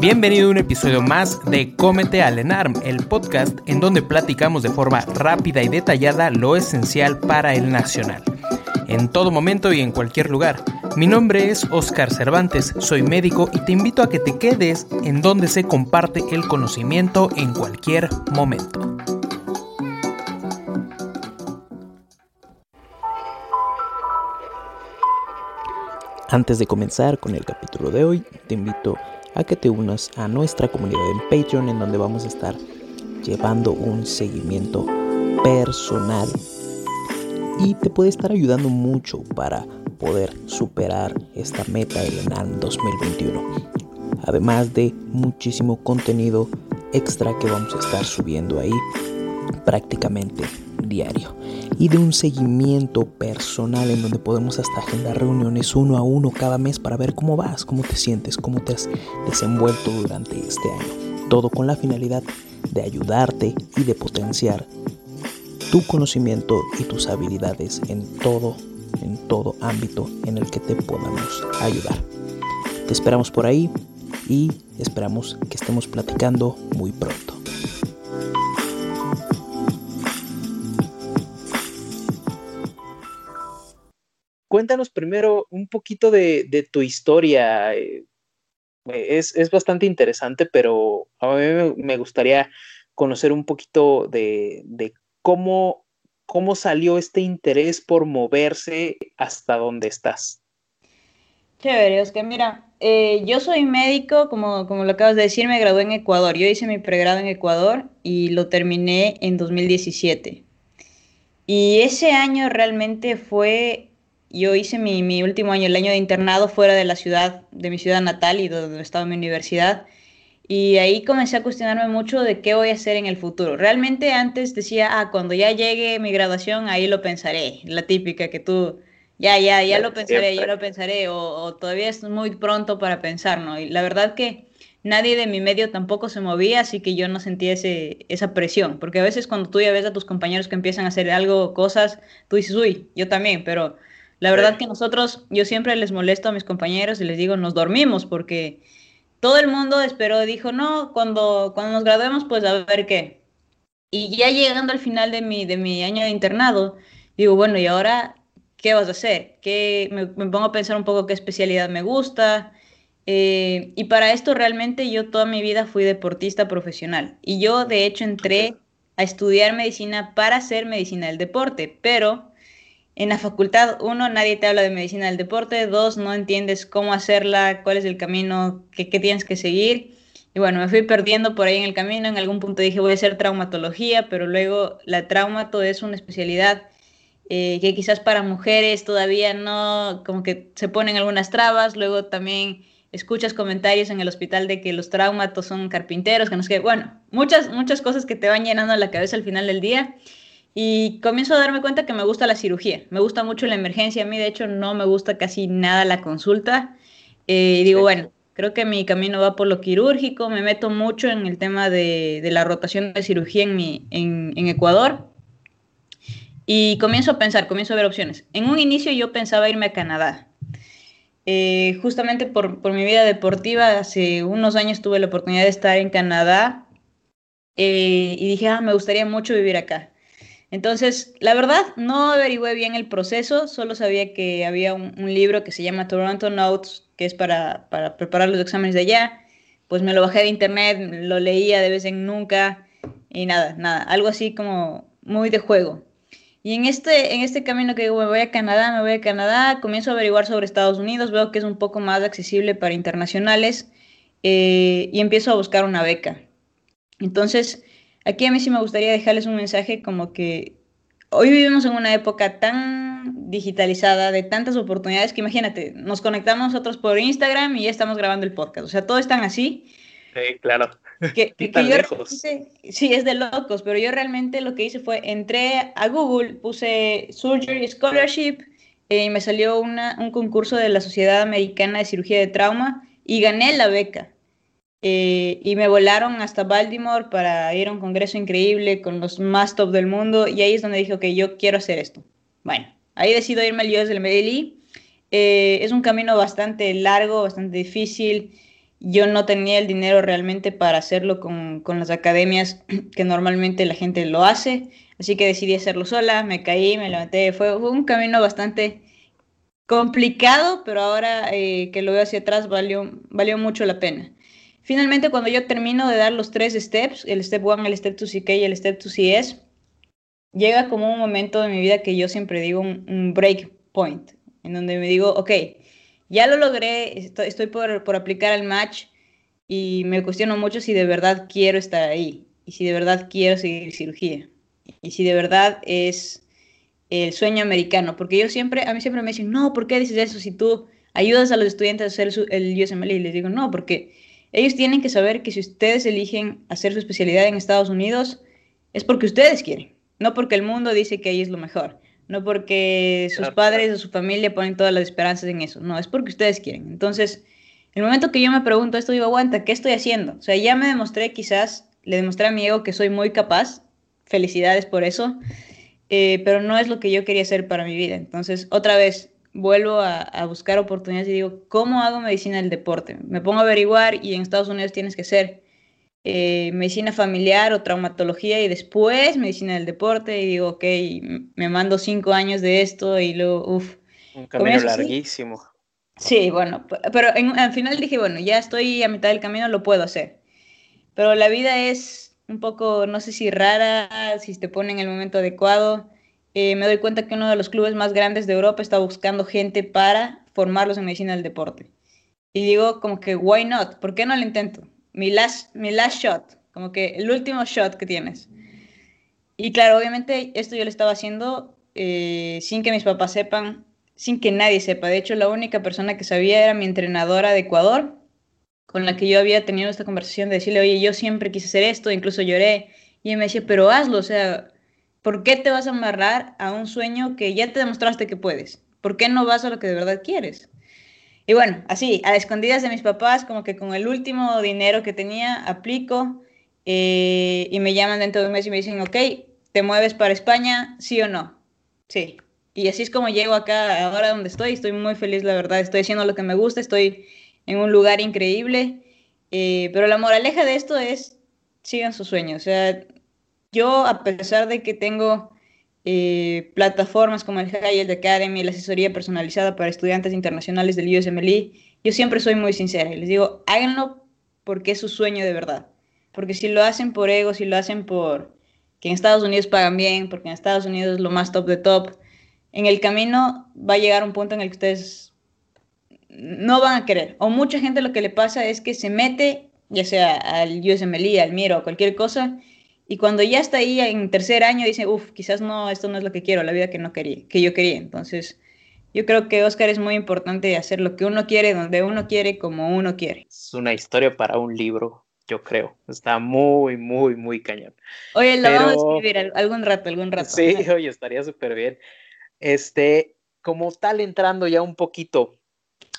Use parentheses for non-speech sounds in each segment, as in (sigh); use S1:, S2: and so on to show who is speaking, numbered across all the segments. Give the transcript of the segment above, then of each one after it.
S1: Bienvenido a un episodio más de Cómete al ENARM, el podcast en donde platicamos de forma rápida y detallada lo esencial para el nacional. En todo momento y en cualquier lugar. Mi nombre es Oscar Cervantes, soy médico y te invito a que te quedes en donde se comparte el conocimiento en cualquier momento. Antes de comenzar con el capítulo de hoy, te invito a que te unas a nuestra comunidad en Patreon en donde vamos a estar llevando un seguimiento personal y te puede estar ayudando mucho para poder superar esta meta del ENAM 2021. Además de muchísimo contenido extra que vamos a estar subiendo ahí prácticamente diario y de un seguimiento personal en donde podemos hasta agendar reuniones uno a uno cada mes para ver cómo vas, cómo te sientes, cómo te has desenvuelto durante este año. Todo con la finalidad de ayudarte y de potenciar tu conocimiento y tus habilidades en todo, en todo ámbito en el que te podamos ayudar. Te esperamos por ahí y esperamos que estemos platicando muy pronto. Cuéntanos primero un poquito de, tu historia. Eh, es, bastante interesante, pero a mí me gustaría conocer un poquito de, cómo, cómo salió este interés por moverse hasta donde estás.
S2: Chévere, que mira, eh, yo soy médico, como, como lo acabas de decir, me gradué en Ecuador. Yo hice mi pregrado en Ecuador y lo terminé en 2017. Y ese año realmente fue yo hice mi, último año, el año de internado, fuera de la ciudad, de mi ciudad natal y donde estaba mi universidad. Y ahí comencé a cuestionarme mucho de qué voy a hacer en el futuro. Realmente antes decía, ah, cuando ya llegue mi graduación, ahí lo pensaré. La típica que tú, ya, ya, ya lo pensaré, ya lo pensaré. O, todavía es muy pronto para pensar, ¿no? Y la verdad que nadie de mi medio tampoco se movía, así que yo no sentía ese, esa presión. Porque a veces cuando tú ya ves a tus compañeros que empiezan a hacer algo, cosas, tú dices, uy, yo también, pero la verdad que nosotros, yo siempre les molesto a mis compañeros y les digo, nos dormimos porque todo el mundo esperó, dijo, no, cuando, cuando nos graduemos, pues a ver qué. Y ya llegando al final de mi, de mi año de internado, digo, bueno, ¿y ahora qué vas a hacer? ¿Qué, me, pongo a pensar un poco qué especialidad me gusta. Eh, y para esto realmente yo toda mi vida fui deportista profesional. Y yo de hecho entré a estudiar medicina para hacer medicina del deporte, pero en la facultad, uno, nadie te habla de medicina del deporte, dos, no entiendes cómo hacerla, cuál es el camino que, tienes que seguir. Y bueno, me fui perdiendo por ahí en el camino, en algún punto dije voy a hacer traumatología, pero luego la traumato es una especialidad eh, que quizás para mujeres todavía no, como que se ponen algunas trabas, luego también escuchas comentarios en el hospital de que los traumatos son carpinteros, que no sé bueno, muchas, muchas cosas que te van llenando la cabeza al final del día. Y comienzo a darme cuenta que me gusta la cirugía, me gusta mucho la emergencia, a mí de hecho no me gusta casi nada la consulta. Eh, y digo, bueno, creo que mi camino va por lo quirúrgico, me meto mucho en el tema de, la rotación de cirugía en, mi, en, Ecuador. Y comienzo a pensar, comienzo a ver opciones. En un inicio yo pensaba irme a Canadá. Eh, justamente por, por, mi vida deportiva, hace unos años tuve la oportunidad de estar en Canadá eh, y dije, ah, me gustaría mucho vivir acá. Entonces, la verdad, no averigüé bien el proceso, solo sabía que había un, libro que se llama Toronto Notes, que es para, para, preparar los exámenes de allá. Pues me lo bajé de internet, lo leía de vez en nunca y nada, nada, algo así como muy de juego. Y en este, en este camino que digo, me voy a Canadá, me voy a Canadá, comienzo a averiguar sobre Estados Unidos, veo que es un poco más accesible para internacionales eh, y empiezo a buscar una beca. Entonces, aquí a mí sí me gustaría dejarles un mensaje como que hoy vivimos en una época tan digitalizada, de tantas oportunidades, que imagínate, nos conectamos nosotros por Instagram y ya estamos grabando el podcast. O sea, todo es tan así.
S1: Sí, claro.
S2: Que, (laughs) que, sí, es de locos, pero yo realmente lo que hice fue, entré a Google, puse Surgery Scholarship eh, y me salió una, un concurso de la Sociedad Americana de Cirugía de Trauma y gané la beca. Eh, y me volaron hasta Baltimore para ir a un congreso increíble con los más top del mundo y ahí es donde dije, ok, yo quiero hacer esto. Bueno, ahí decido irme al US del Medellín. Eh, es un camino bastante largo, bastante difícil. Yo no tenía el dinero realmente para hacerlo con, con las academias (clears throat) que normalmente la gente lo hace, así que decidí hacerlo sola, me caí, me levanté. Fue, fue un camino bastante complicado, pero ahora eh, que lo veo hacia atrás valió, valió mucho la pena. Finalmente, cuando yo termino de dar los tres steps, el step 1, el step 2 CK y el step 2 CS, llega como un momento de mi vida que yo siempre digo un, un break point, en donde me digo, ok, ya lo logré, estoy, por, aplicar al match y me cuestiono mucho si de verdad quiero estar ahí y si de verdad quiero seguir cirugía y si de verdad es el sueño americano, porque yo siempre, a mí siempre me dicen, no, ¿por qué dices eso si tú ayudas a los estudiantes a hacer el USML? Y les digo, no, porque ellos tienen que saber que si ustedes eligen hacer su especialidad en Estados Unidos, es porque ustedes quieren, no porque el mundo dice que ahí es lo mejor, no porque sus padres o su familia ponen todas las esperanzas en eso, no, es porque ustedes quieren. Entonces, el momento que yo me pregunto esto, digo, aguanta, ¿qué estoy haciendo? O sea, ya me demostré quizás, le demostré a mi ego que soy muy capaz, felicidades por eso, eh, pero no es lo que yo quería hacer para mi vida. Entonces, otra vez, vuelvo a, a, buscar oportunidades y digo, ¿cómo hago medicina del deporte? Me pongo a averiguar y en Estados Unidos tienes que hacer eh, medicina familiar o traumatología y después medicina del deporte y digo, ok, me mando cinco años de esto y luego, uff.
S1: Un camino larguísimo.
S2: Sí, bueno, pero en, al final dije, bueno, ya estoy a mitad del camino, lo puedo hacer. Pero la vida es un poco, no sé si rara, si te pone en el momento adecuado eh, me doy cuenta que uno de los clubes más grandes de Europa está buscando gente para formarlos en medicina del deporte. Y digo como que, why not? ¿Por qué no lo intento? Mi last, mi last shot, como que el último shot que tienes. Y claro, obviamente esto yo lo estaba haciendo eh, sin que mis papás sepan, sin que nadie sepa. De hecho, la única persona que sabía era mi entrenadora de Ecuador, con la que yo había tenido esta conversación de decirle, oye, yo siempre quise hacer esto, incluso lloré. Y él me decía, pero hazlo, o sea, ¿Por qué te vas a amarrar a un sueño que ya te demostraste que puedes? ¿Por qué no vas a lo que de verdad quieres? Y bueno, así, a escondidas de mis papás, como que con el último dinero que tenía, aplico eh, y me llaman dentro de un mes y me dicen, ok, ¿te mueves para España? ¿Sí o no? Sí. Y así es como llego acá, ahora donde estoy. Estoy muy feliz, la verdad. Estoy haciendo lo que me gusta, estoy en un lugar increíble. Eh, pero la moraleja de esto es, sigan sus sueños. O sea, yo, a pesar de que tengo eh, plataformas como el Hyatt Academy, la asesoría personalizada para estudiantes internacionales del USMLE, yo siempre soy muy sincera y les digo, háganlo porque es su sueño de verdad. Porque si lo hacen por ego, si lo hacen por que en Estados Unidos pagan bien, porque en Estados Unidos es lo más top de top, en el camino va a llegar un punto en el que ustedes no van a querer. O mucha gente lo que le pasa es que se mete, ya sea al USMLE, al MIRO o cualquier cosa, y cuando ya está ahí en tercer año, dice, uff, quizás no, esto no es lo que quiero, la vida que no quería, que yo quería. Entonces, yo creo que Oscar es muy importante hacer lo que uno quiere, donde uno quiere, como uno quiere.
S1: Es una historia para un libro, yo creo. Está muy, muy, muy cañón.
S2: Oye, lo Pero... vamos a escribir algún rato, algún rato.
S1: Sí, (laughs) oye, estaría súper bien. Este, como tal, entrando ya un poquito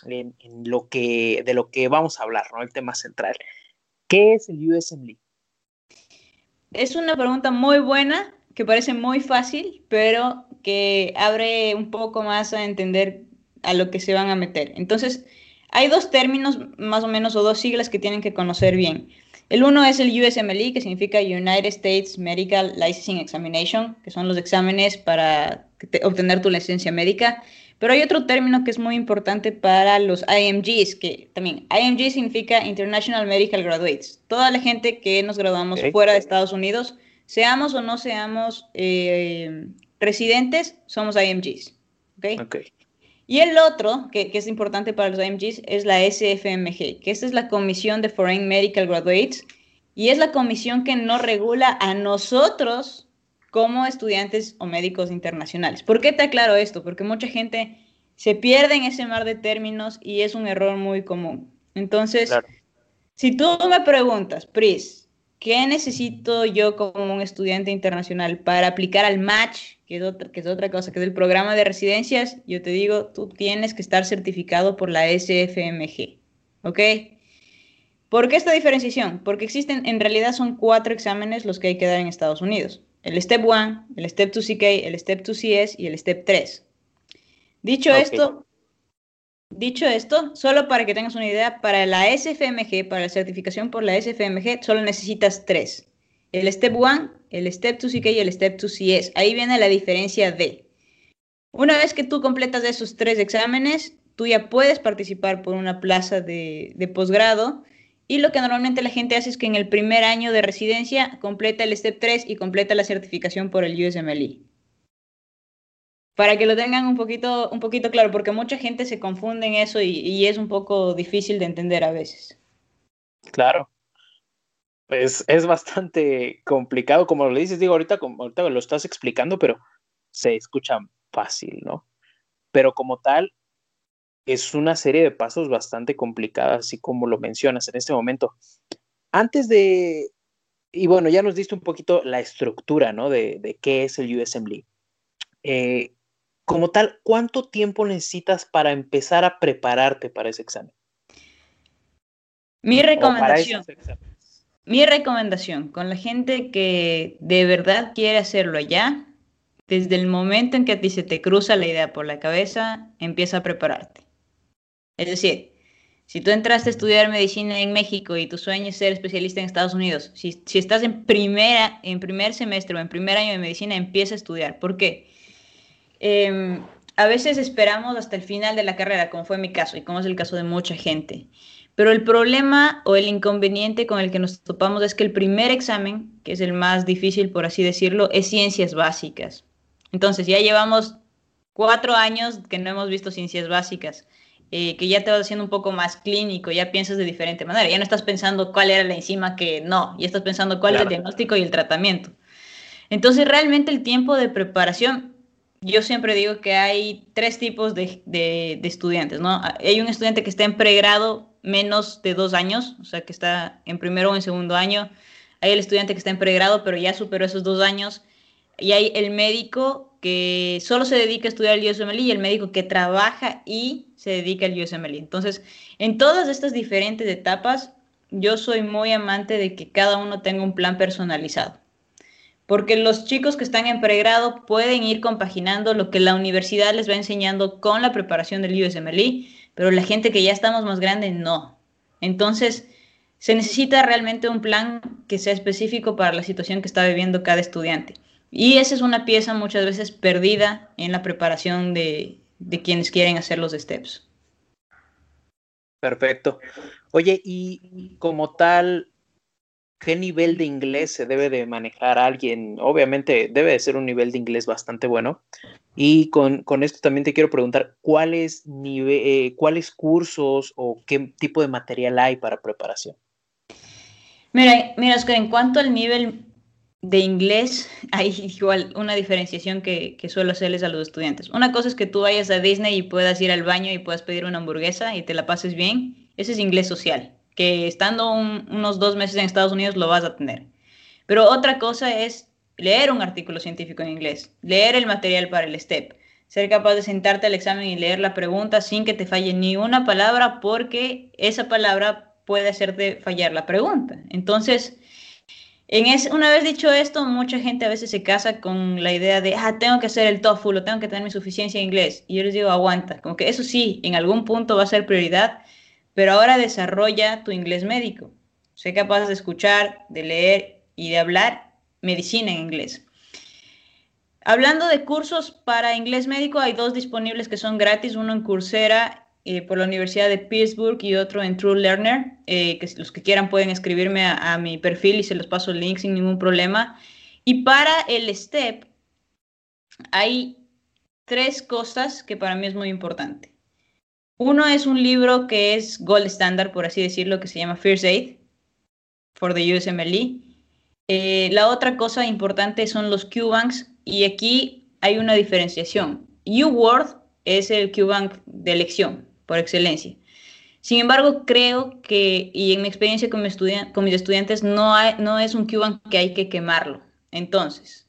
S1: en, en, lo que, de lo que vamos a hablar, ¿no? El tema central. ¿Qué es el USMLE?
S2: Es una pregunta muy buena que parece muy fácil, pero que abre un poco más a entender a lo que se van a meter. Entonces, hay dos términos más o menos o dos siglas que tienen que conocer bien. El uno es el USMLE, que significa United States Medical Licensing Examination, que son los exámenes para obtener tu licencia médica. Pero hay otro término que es muy importante para los IMGs, que también IMG significa International Medical Graduates. Toda la gente que nos graduamos fuera de Estados Unidos, seamos o no seamos eh, residentes, somos IMGs. ¿okay? Y el otro, que, es importante para los IMGs, es la SFMG, que esta es la Comisión de Foreign Medical Graduates, y es la comisión que nos regula a nosotros como estudiantes o médicos internacionales. ¿Por qué te aclaro esto? Porque mucha gente se pierde en ese mar de términos y es un error muy común. Entonces, si tú me preguntas, Pris, ¿qué necesito yo como un estudiante internacional para aplicar al match que es, otra, que es otra cosa, que es el programa de residencias, yo te digo, tú tienes que estar certificado por la SFMG, ¿ok? ¿Por qué esta diferenciación? Porque existen, en realidad son cuatro exámenes los que hay que dar en Estados Unidos. El Step 1, el Step 2 CK, el Step 2 CS y el Step 3. Dicho esto, dicho esto, solo para que tengas una idea, para la SFMG, para la certificación por la SFMG, solo necesitas tres. El Step 1, el Step 2CK y el Step 2CS. Ahí viene la diferencia de. Una vez que tú completas esos tres exámenes, tú ya puedes participar por una plaza de, de posgrado. Y lo que normalmente la gente hace es que en el primer año de residencia completa el Step 3 y completa la certificación por el USMLE. Para que lo tengan un poquito, un poquito claro, porque mucha gente se confunde en eso y, es un poco difícil de entender a veces.
S1: Claro, pues es bastante complicado, como lo dices, digo, ahorita, ahorita lo estás explicando, pero se escucha fácil, ¿no? Pero como tal, es una serie de pasos bastante complicadas, así como lo mencionas en este momento. Antes de, y bueno, ya nos diste un poquito la estructura, ¿no? De, de qué es el USMLE. Eh, como tal, ¿cuánto tiempo necesitas para empezar a prepararte para ese examen?
S2: Mi recomendación. Mi recomendación con la gente que de verdad quiere hacerlo allá, desde el momento en que a ti se te cruza la idea por la cabeza, empieza a prepararte. Es decir, si tú entraste a estudiar medicina en México y tu sueño es ser especialista en Estados Unidos, si, estás en, primera, en primer semestre o en primer año de medicina, empieza a estudiar. ¿Por qué? Em, a veces esperamos hasta el final de la carrera, como fue mi caso y como es el caso de mucha gente. Pero el problema o el inconveniente con el que nos topamos es que el primer examen, que es el más difícil por así decirlo, es ciencias básicas. Entonces ya llevamos cuatro años que no hemos visto ciencias básicas, eh, que ya te vas haciendo un poco más clínico, ya piensas de diferente manera, ya no estás pensando cuál era la enzima que no, ya estás pensando cuál es el diagnóstico y el tratamiento. Entonces realmente el tiempo de preparación yo siempre digo que hay tres tipos de, de, estudiantes, ¿no? Hay un estudiante que está en pregrado menos de dos años, o sea, que está en primero o en segundo año. Hay el estudiante que está en pregrado, pero ya superó esos dos años. Y hay el médico que solo se dedica a estudiar el USMLE y el médico que trabaja y se dedica al USMLE. Entonces, en todas estas diferentes etapas, yo soy muy amante de que cada uno tenga un plan personalizado. Porque los chicos que están en pregrado pueden ir compaginando lo que la universidad les va enseñando con la preparación del USMLE pero la gente que ya estamos más grande no. Entonces, se necesita realmente un plan que sea específico para la situación que está viviendo cada estudiante. Y esa es una pieza muchas veces perdida en la preparación de, de quienes quieren hacer los steps.
S1: Perfecto. Oye, y como tal, ¿qué nivel de inglés se debe de manejar alguien? Obviamente debe de ser un nivel de inglés bastante bueno. Y con, esto también te quiero preguntar, ¿cuáles, eh, ¿cuáles cursos o qué tipo de material hay para preparación?
S2: Mira, mira, Oscar, en cuanto al nivel de inglés, (laughs) hay igual una diferenciación que, que, suelo hacerles a los estudiantes. Una cosa es que tú vayas a Disney y puedas ir al baño y puedas pedir una hamburguesa y te la pases bien. Ese es inglés social que estando unos dos meses en Estados Unidos lo vas a tener. Pero otra cosa es leer un artículo científico en inglés, leer el material para el STEP, ser capaz de sentarte al examen y leer la pregunta sin que te falle ni una palabra porque esa palabra puede hacerte fallar la pregunta. Entonces, En ese, una vez dicho esto, mucha gente a veces se casa con la idea de, ah, tengo que hacer el TOEFL o tengo que tener mi suficiencia en inglés. Y yo les digo, aguanta, como que eso sí, en algún punto va a ser prioridad, pero ahora desarrolla tu inglés médico. Sé capaz de escuchar, de leer y de hablar medicina en inglés. Hablando de cursos para inglés médico, hay dos disponibles que son gratis, uno en Coursera eh, por la Universidad de Pittsburgh y otro en True Learner, eh, que los que quieran pueden escribirme a, mi perfil y se los paso el link sin ningún problema. Y para el STEP hay tres cosas que para mí es muy importante. Uno es un libro que es gold standard, por así decirlo, que se llama First Aid for the USMLE. Eh, la otra cosa importante son los Q-Banks y aquí hay una diferenciación. UWord es el Q-Bank de elección por excelencia. Sin embargo, creo que, y en mi experiencia con, mi con mis estudiantes, no, es un Q-Bank que hay que quemarlo. Entonces,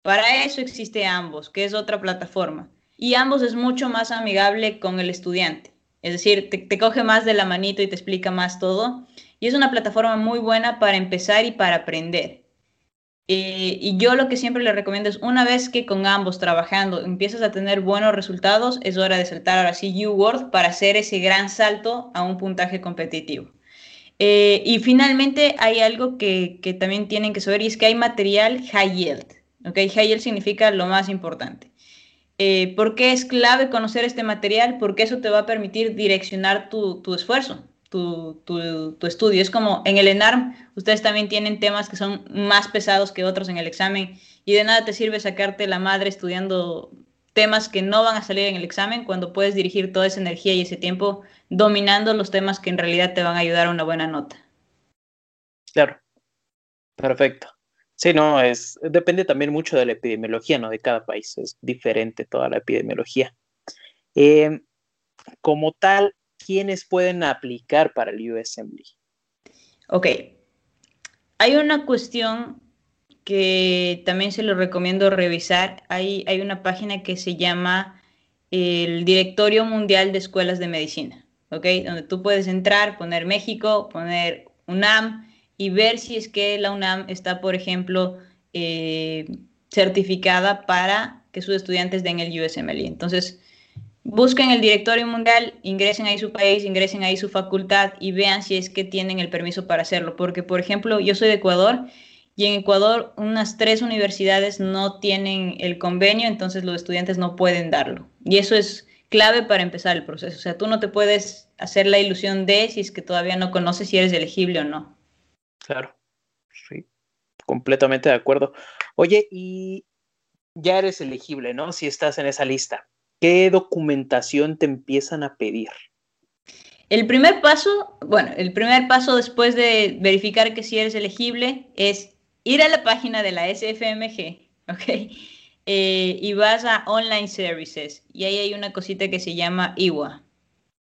S2: para eso existe ambos, que es otra plataforma y ambos es mucho más amigable con el estudiante. Es decir, te, coge más de la manito y te explica más todo. Y es una plataforma muy buena para empezar y para aprender. Eh, y yo lo que siempre le recomiendo es, una vez que con ambos trabajando empiezas a tener buenos resultados, es hora de saltar ahora sí UWord para hacer ese gran salto a un puntaje competitivo. Eh, y finalmente hay algo que, que, también tienen que saber y es que hay material high yield. ¿okay? High yield significa lo más importante. Eh, ¿Por qué es clave conocer este material? Porque eso te va a permitir direccionar tu, tu esfuerzo, tu, tu, tu, estudio. Es como en el ENARM, ustedes también tienen temas que son más pesados que otros en el examen y de nada te sirve sacarte la madre estudiando temas que no van a salir en el examen cuando puedes dirigir toda esa energía y ese tiempo dominando los temas que en realidad te van a ayudar a una buena nota.
S1: Claro, perfecto. Sí, no, es, depende también mucho de la epidemiología, ¿no? De cada país, es diferente toda la epidemiología. Eh, como tal, ¿quiénes pueden aplicar para el USMLE?
S2: Ok, hay una cuestión que también se lo recomiendo revisar. Hay, hay una página que se llama el Directorio Mundial de Escuelas de Medicina, ¿ok? Donde tú puedes entrar, poner México, poner UNAM, y ver si es que la UNAM está, por ejemplo, eh, certificada para que sus estudiantes den el USMLE. Entonces, busquen el directorio mundial, ingresen ahí su país, ingresen ahí su facultad y vean si es que tienen el permiso para hacerlo. Porque, por ejemplo, yo soy de Ecuador y en Ecuador unas tres universidades no tienen el convenio, entonces los estudiantes no pueden darlo. Y eso es clave para empezar el proceso. O sea, tú no te puedes hacer la ilusión de si es que todavía no conoces si eres elegible o no.
S1: Claro, sí, completamente de acuerdo. Oye, y ya eres elegible, ¿no? Si estás en esa lista, ¿qué documentación te empiezan a pedir?
S2: El primer paso, bueno, el primer paso después de verificar que si eres elegible es ir a la página de la SFMG, (laughs) ¿ok? Eh, y vas a Online Services y ahí hay una cosita que se llama IWA.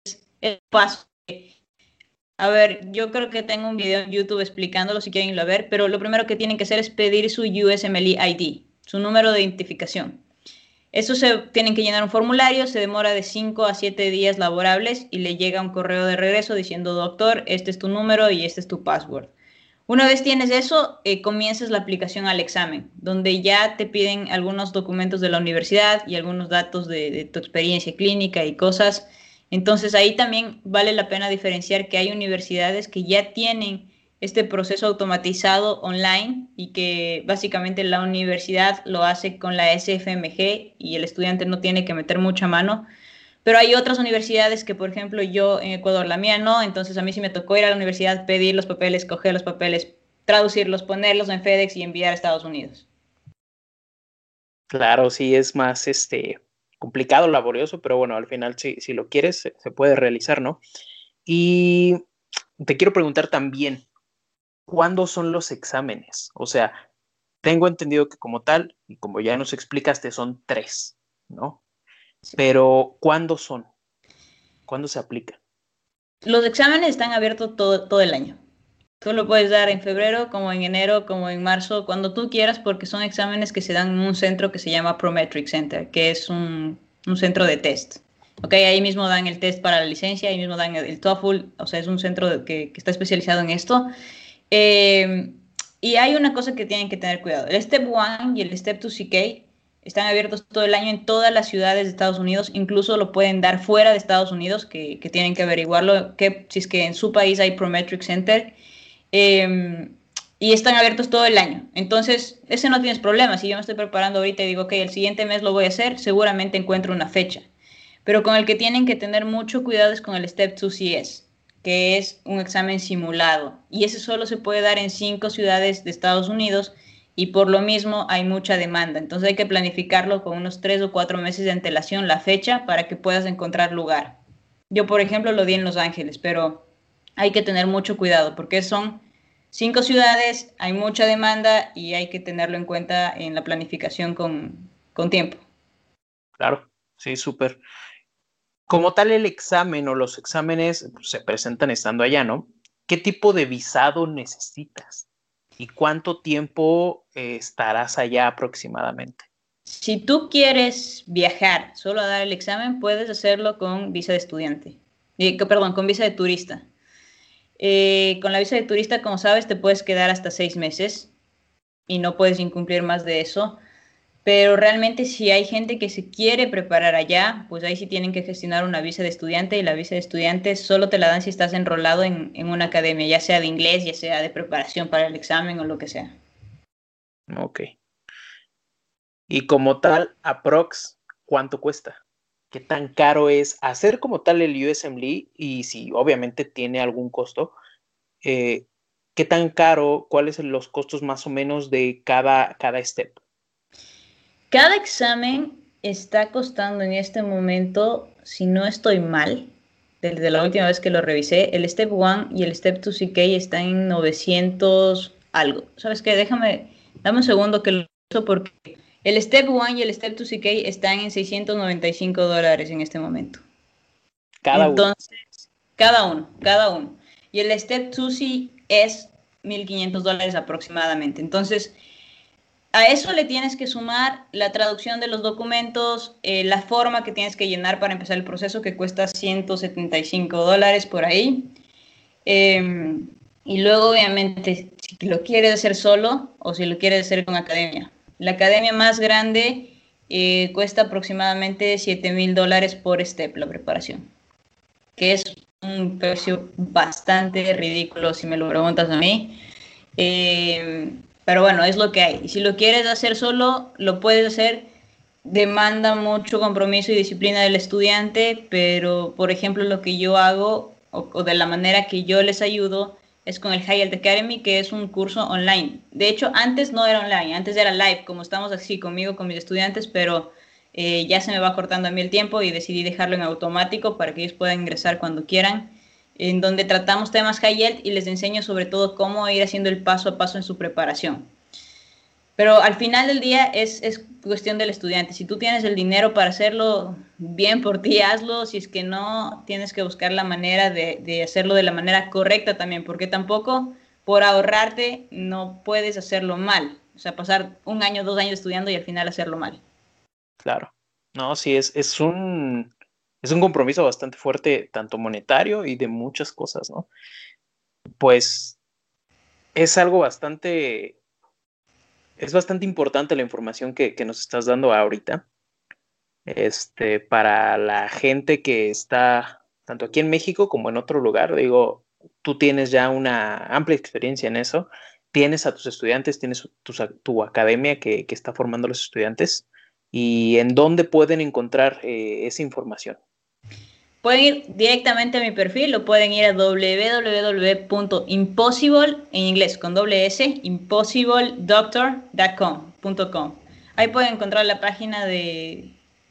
S2: Es el paso a ver, yo creo que tengo un video en YouTube explicándolo si quieren irlo a ver, pero lo primero que tienen que hacer es pedir su USMLE ID, su número de identificación. Eso se tienen que llenar un formulario, se demora de 5 a 7 días laborables y le llega un correo de regreso diciendo, doctor, este es tu número y este es tu password. Una vez tienes eso, eh, comienzas la aplicación al examen, donde ya te piden algunos documentos de la universidad y algunos datos de, de tu experiencia clínica y cosas entonces ahí también vale la pena diferenciar que hay universidades que ya tienen este proceso automatizado online y que básicamente la universidad lo hace con la SFMG y el estudiante no tiene que meter mucha mano. Pero hay otras universidades que, por ejemplo, yo en Ecuador, la mía no, entonces a mí sí me tocó ir a la universidad, pedir los papeles, coger los papeles, traducirlos, ponerlos en FedEx y enviar a Estados Unidos.
S1: Claro, sí, es más este complicado, laborioso, pero bueno, al final si, si lo quieres se, se, puede realizar, ¿no? Y te quiero preguntar también, ¿cuándo son los exámenes? O sea, tengo entendido que como tal, y como ya nos explicaste, son tres, ¿no? Pero ¿cuándo son? ¿Cuándo se aplican?
S2: Los exámenes están abiertos todo, todo el año. Tú lo puedes dar en febrero, como en enero, como en marzo, cuando tú quieras, porque son exámenes que se dan en un centro que se llama Prometric Center, que es un, un centro de test. Ok, ahí mismo dan el test para la licencia, ahí mismo dan el, el TOEFL, o sea, es un centro que, que, está especializado en esto. Eh, Y hay una cosa que tienen que tener cuidado. El Step 1 y el Step 2 CK están abiertos todo el año en todas las ciudades de Estados Unidos, incluso lo pueden dar fuera de Estados Unidos, que, tienen que averiguarlo, si es que en su país hay Prometric Center. Eh, y están abiertos todo el año. Entonces, ese no tienes problema. Si yo me estoy preparando ahorita y digo, ok, el siguiente mes lo voy a hacer, seguramente encuentro una fecha. Pero con el que tienen que tener mucho cuidado es con el Step 2 CS, que es un examen simulado. Y ese solo se puede dar en cinco ciudades de Estados Unidos y por lo mismo hay mucha demanda. Entonces hay que planificarlo con unos tres o cuatro meses de antelación la fecha para que puedas encontrar lugar. Yo, por ejemplo, lo di en Los Ángeles, pero hay que tener mucho cuidado porque son cinco ciudades, hay mucha demanda y hay que tenerlo en cuenta en la planificación con, con tiempo.
S1: Claro, sí, súper. Como tal, el examen o los exámenes pues, se presentan estando allá, ¿no? ¿Qué tipo de visado necesitas? ¿Y cuánto tiempo eh, estarás allá aproximadamente?
S2: Si tú quieres viajar solo a dar el examen, puedes hacerlo con visa de estudiante. Eh, perdón, con visa de turista. Eh, con la visa de turista, como sabes, te puedes quedar hasta seis meses y no puedes incumplir más de eso. Pero realmente si hay gente que se quiere preparar allá, pues ahí sí tienen que gestionar una visa de estudiante y la visa de estudiante solo te la dan si estás enrolado en, en una academia, ya sea de inglés, ya sea de preparación para el examen o lo que sea.
S1: Ok. Y como tal, aprox, ¿cuánto cuesta? qué tan caro es hacer como tal el USMLE y si obviamente tiene algún costo, eh, qué tan caro, cuáles son los costos más o menos de cada, cada step.
S2: Cada examen está costando en este momento, si no estoy mal, desde la última vez que lo revisé, el Step 1 y el Step 2 CK están en 900 algo. ¿Sabes qué? Déjame, dame un segundo que lo uso porque el Step 1 y el Step 2 CK están en 695 dólares en este momento.
S1: Cada
S2: Entonces, uno. cada uno, cada uno. Y el Step 2 es 1.500 dólares aproximadamente. Entonces, a eso le tienes que sumar la traducción de los documentos, eh, la forma que tienes que llenar para empezar el proceso, que cuesta 175 dólares por ahí. Eh, y luego, obviamente, si lo quieres hacer solo o si lo quieres hacer con academia. La academia más grande eh, cuesta aproximadamente 7 mil dólares por step la preparación, que es un precio bastante ridículo si me lo preguntas a mí. Eh, pero bueno, es lo que hay. Y si lo quieres hacer solo, lo puedes hacer. Demanda mucho compromiso y disciplina del estudiante, pero por ejemplo lo que yo hago o, de la manera que yo les ayudo es con el High Academy, que es un curso online. De hecho, antes no era online, antes era live, como estamos así conmigo, con mis estudiantes, pero eh, ya se me va cortando a mí el tiempo y decidí dejarlo en automático para que ellos puedan ingresar cuando quieran, en donde tratamos temas High y les enseño sobre todo cómo ir haciendo el paso a paso en su preparación. Pero al final del día es, es, cuestión del estudiante. Si tú tienes el dinero para hacerlo bien por ti, hazlo. Si es que no, tienes que buscar la manera de, de, hacerlo de la manera correcta también, porque tampoco por ahorrarte no puedes hacerlo mal. O sea, pasar un año, dos años estudiando y al final hacerlo mal.
S1: Claro. No, sí, es, es, un, es un compromiso bastante fuerte, tanto monetario y de muchas cosas, ¿no? Pues es algo bastante es bastante importante la información que, nos estás dando ahorita. Este, para la gente que está tanto aquí en México como en otro lugar, digo, tú tienes ya una amplia experiencia en eso, tienes a tus estudiantes, tienes tu, academia que, que, está formando a los estudiantes y en dónde pueden encontrar eh, esa información.
S2: Pueden ir directamente a mi perfil o pueden ir a www.impossible, en inglés con doble S, impossibledoctor.com. Ahí pueden encontrar la página de,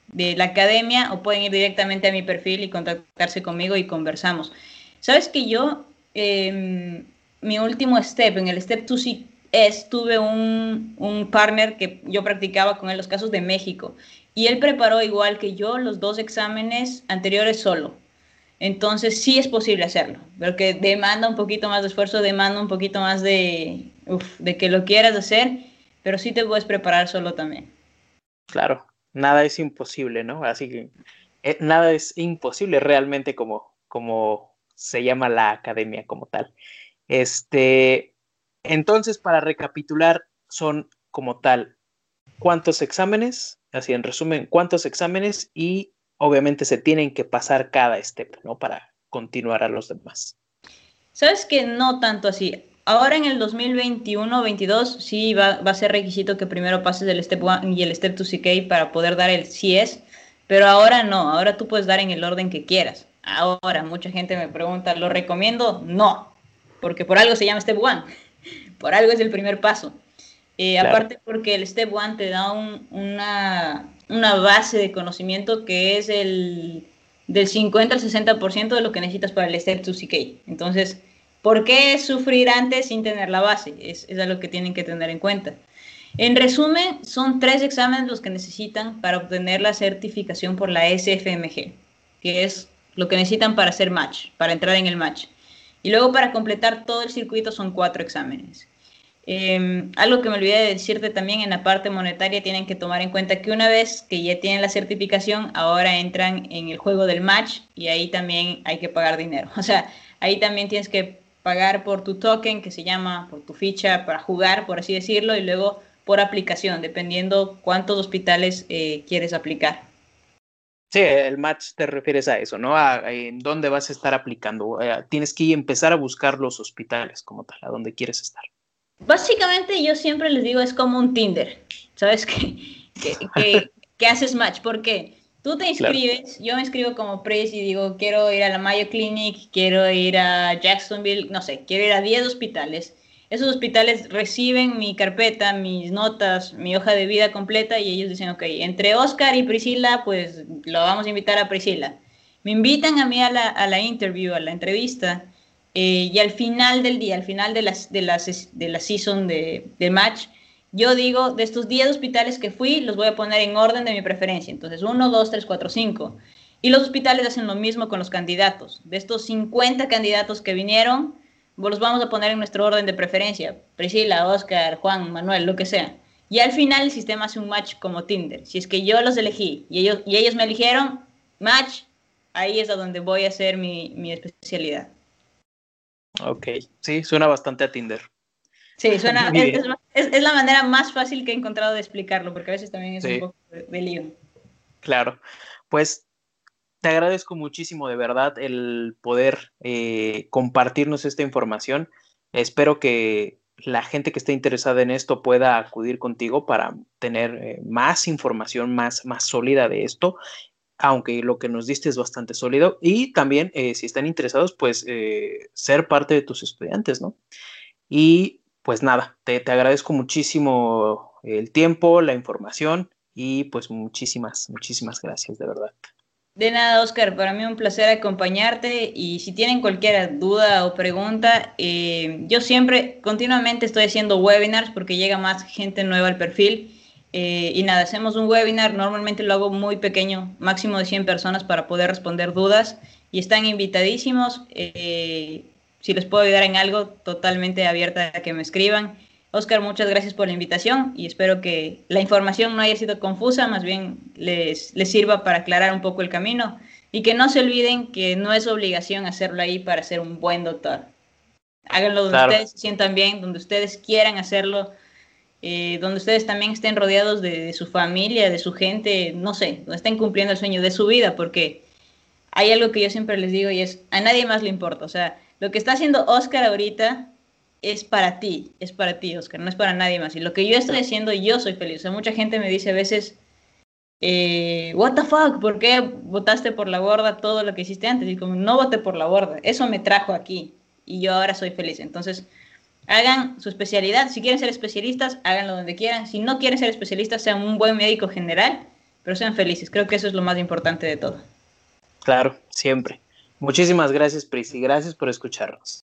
S2: de, la academia o pueden ir directamente a mi perfil y contactarse conmigo y conversamos. Sabes que yo, eh, mi último step, en el step 2 es, tuve un, un partner que yo practicaba con él los casos de México y él preparó igual que yo los dos exámenes anteriores solo. Entonces sí es posible hacerlo, pero que demanda un poquito más de esfuerzo, demanda un poquito más de, de que lo quieras hacer, pero sí te puedes preparar solo también.
S1: Claro, nada es imposible, ¿no? Así que eh, nada es imposible realmente como, como se llama la academia como tal. Este, Entonces, para recapitular, son como tal, ¿cuántos exámenes? Así en resumen, ¿cuántos exámenes? Y obviamente se tienen que pasar cada step, ¿no? Para continuar a los demás.
S2: Sabes que no tanto así. Ahora en el 2021-22 sí va, a ser requisito que primero pases el Step 1 y el Step 2 CK para poder dar el CS, pero ahora no, ahora tú puedes dar en el orden que quieras. Ahora, mucha gente me pregunta, ¿lo recomiendo? No, porque por algo se llama Step 1, (laughs) por algo es el primer paso. Eh, claro. Aparte porque el Step 1 te da un, una, una base de conocimiento que es el del 50 al 60% de lo que necesitas para el Step 2 CK. Entonces, ¿Por qué sufrir antes sin tener la base? Es, es algo que tienen que tener en cuenta. En resumen, son tres exámenes los que necesitan para obtener la certificación por la SFMG, que es lo que necesitan para hacer match, para entrar en el match. Y luego para completar todo el circuito son cuatro exámenes. Eh, algo que me olvidé de decirte también en la parte monetaria, tienen que tomar en cuenta que una vez que ya tienen la certificación, ahora entran en el juego del match y ahí también hay que pagar dinero. (laughs) O sea, ahí también tienes que pagar por tu token, que se llama por tu ficha para jugar, por así decirlo, y luego por aplicación, dependiendo cuántos hospitales eh, quieres aplicar.
S1: Sí, el match te refieres a eso, ¿no? A, a en dónde vas a estar aplicando. Eh, tienes que empezar a buscar los hospitales como tal, a dónde quieres estar.
S2: Básicamente yo siempre les digo, es como un Tinder, ¿sabes? (laughs) Que, que, que, que haces match. ¿Por qué? Tú te inscribes, claro. yo me inscribo como Pres y digo, quiero ir a la Mayo Clinic, quiero ir a Jacksonville, no sé, quiero ir a 10 hospitales. Esos hospitales reciben mi carpeta, mis notas, mi hoja de vida completa y ellos dicen, ok, entre Oscar y Priscila, pues lo vamos a invitar a Priscila. Me invitan a mí a la, a la interview, a la entrevista, eh, y al final del día, al final de la, de la, de la season de, de match, yo digo, de estos 10 hospitales que fui, los voy a poner en orden de mi preferencia. Entonces, 1, 2, 3, 4, 5. Y los hospitales hacen lo mismo con los candidatos. De estos 50 candidatos que vinieron, los vamos a poner en nuestro orden de preferencia. Priscila, Oscar, Juan, Manuel, lo que sea. Y al final el sistema hace un match como Tinder. Si es que yo los elegí y ellos, y ellos me eligieron, match, ahí es a donde voy a hacer mi, mi especialidad.
S1: Ok, sí, suena bastante a Tinder.
S2: Sí, suena, es, es, es, la manera más fácil que he encontrado de explicarlo, porque a veces también es sí. un poco de, de, lío.
S1: Claro, pues te agradezco muchísimo de verdad el poder eh, compartirnos esta información. Espero que la gente que esté interesada en esto pueda acudir contigo para tener eh, más información más, más sólida de esto aunque lo que nos diste es bastante sólido, y también, eh, si están interesados, pues eh, ser parte de tus estudiantes, ¿no? Y pues nada, te, te, agradezco muchísimo el tiempo, la información y pues muchísimas, muchísimas gracias, de verdad.
S2: De nada, Oscar, para mí un placer acompañarte y si tienen cualquier duda o pregunta, eh, yo siempre, continuamente estoy haciendo webinars porque llega más gente nueva al perfil eh, y nada, hacemos un webinar, normalmente lo hago muy pequeño, máximo de 100 personas para poder responder dudas y están invitadísimos. Eh, si les puedo ayudar en algo, totalmente abierta a que me escriban. Oscar, muchas gracias por la invitación y espero que la información no haya sido confusa, más bien les, les sirva para aclarar un poco el camino y que no se olviden que no es obligación hacerlo ahí para ser un buen doctor. Háganlo donde claro. ustedes se sientan bien, donde ustedes quieran hacerlo, eh, donde ustedes también estén rodeados de, de, su familia, de su gente, no sé, donde estén cumpliendo el sueño de su vida, porque hay algo que yo siempre les digo y es, a nadie más le importa, o sea, lo que está haciendo Oscar ahorita es para ti, es para ti, Oscar, no es para nadie más. Y lo que yo estoy haciendo, yo soy feliz. O sea, mucha gente me dice a veces, eh, what the fuck, ¿por qué votaste por la gorda todo lo que hiciste antes? Y como, no voté por la gorda, eso me trajo aquí y yo ahora soy feliz. Entonces, hagan su especialidad. Si quieren ser especialistas, háganlo donde quieran. Si no quieren ser especialistas, sean un buen médico general, pero sean felices. Creo que eso es lo más importante de todo.
S1: Claro, siempre. Muchísimas gracias, Pris, y gracias por escucharnos.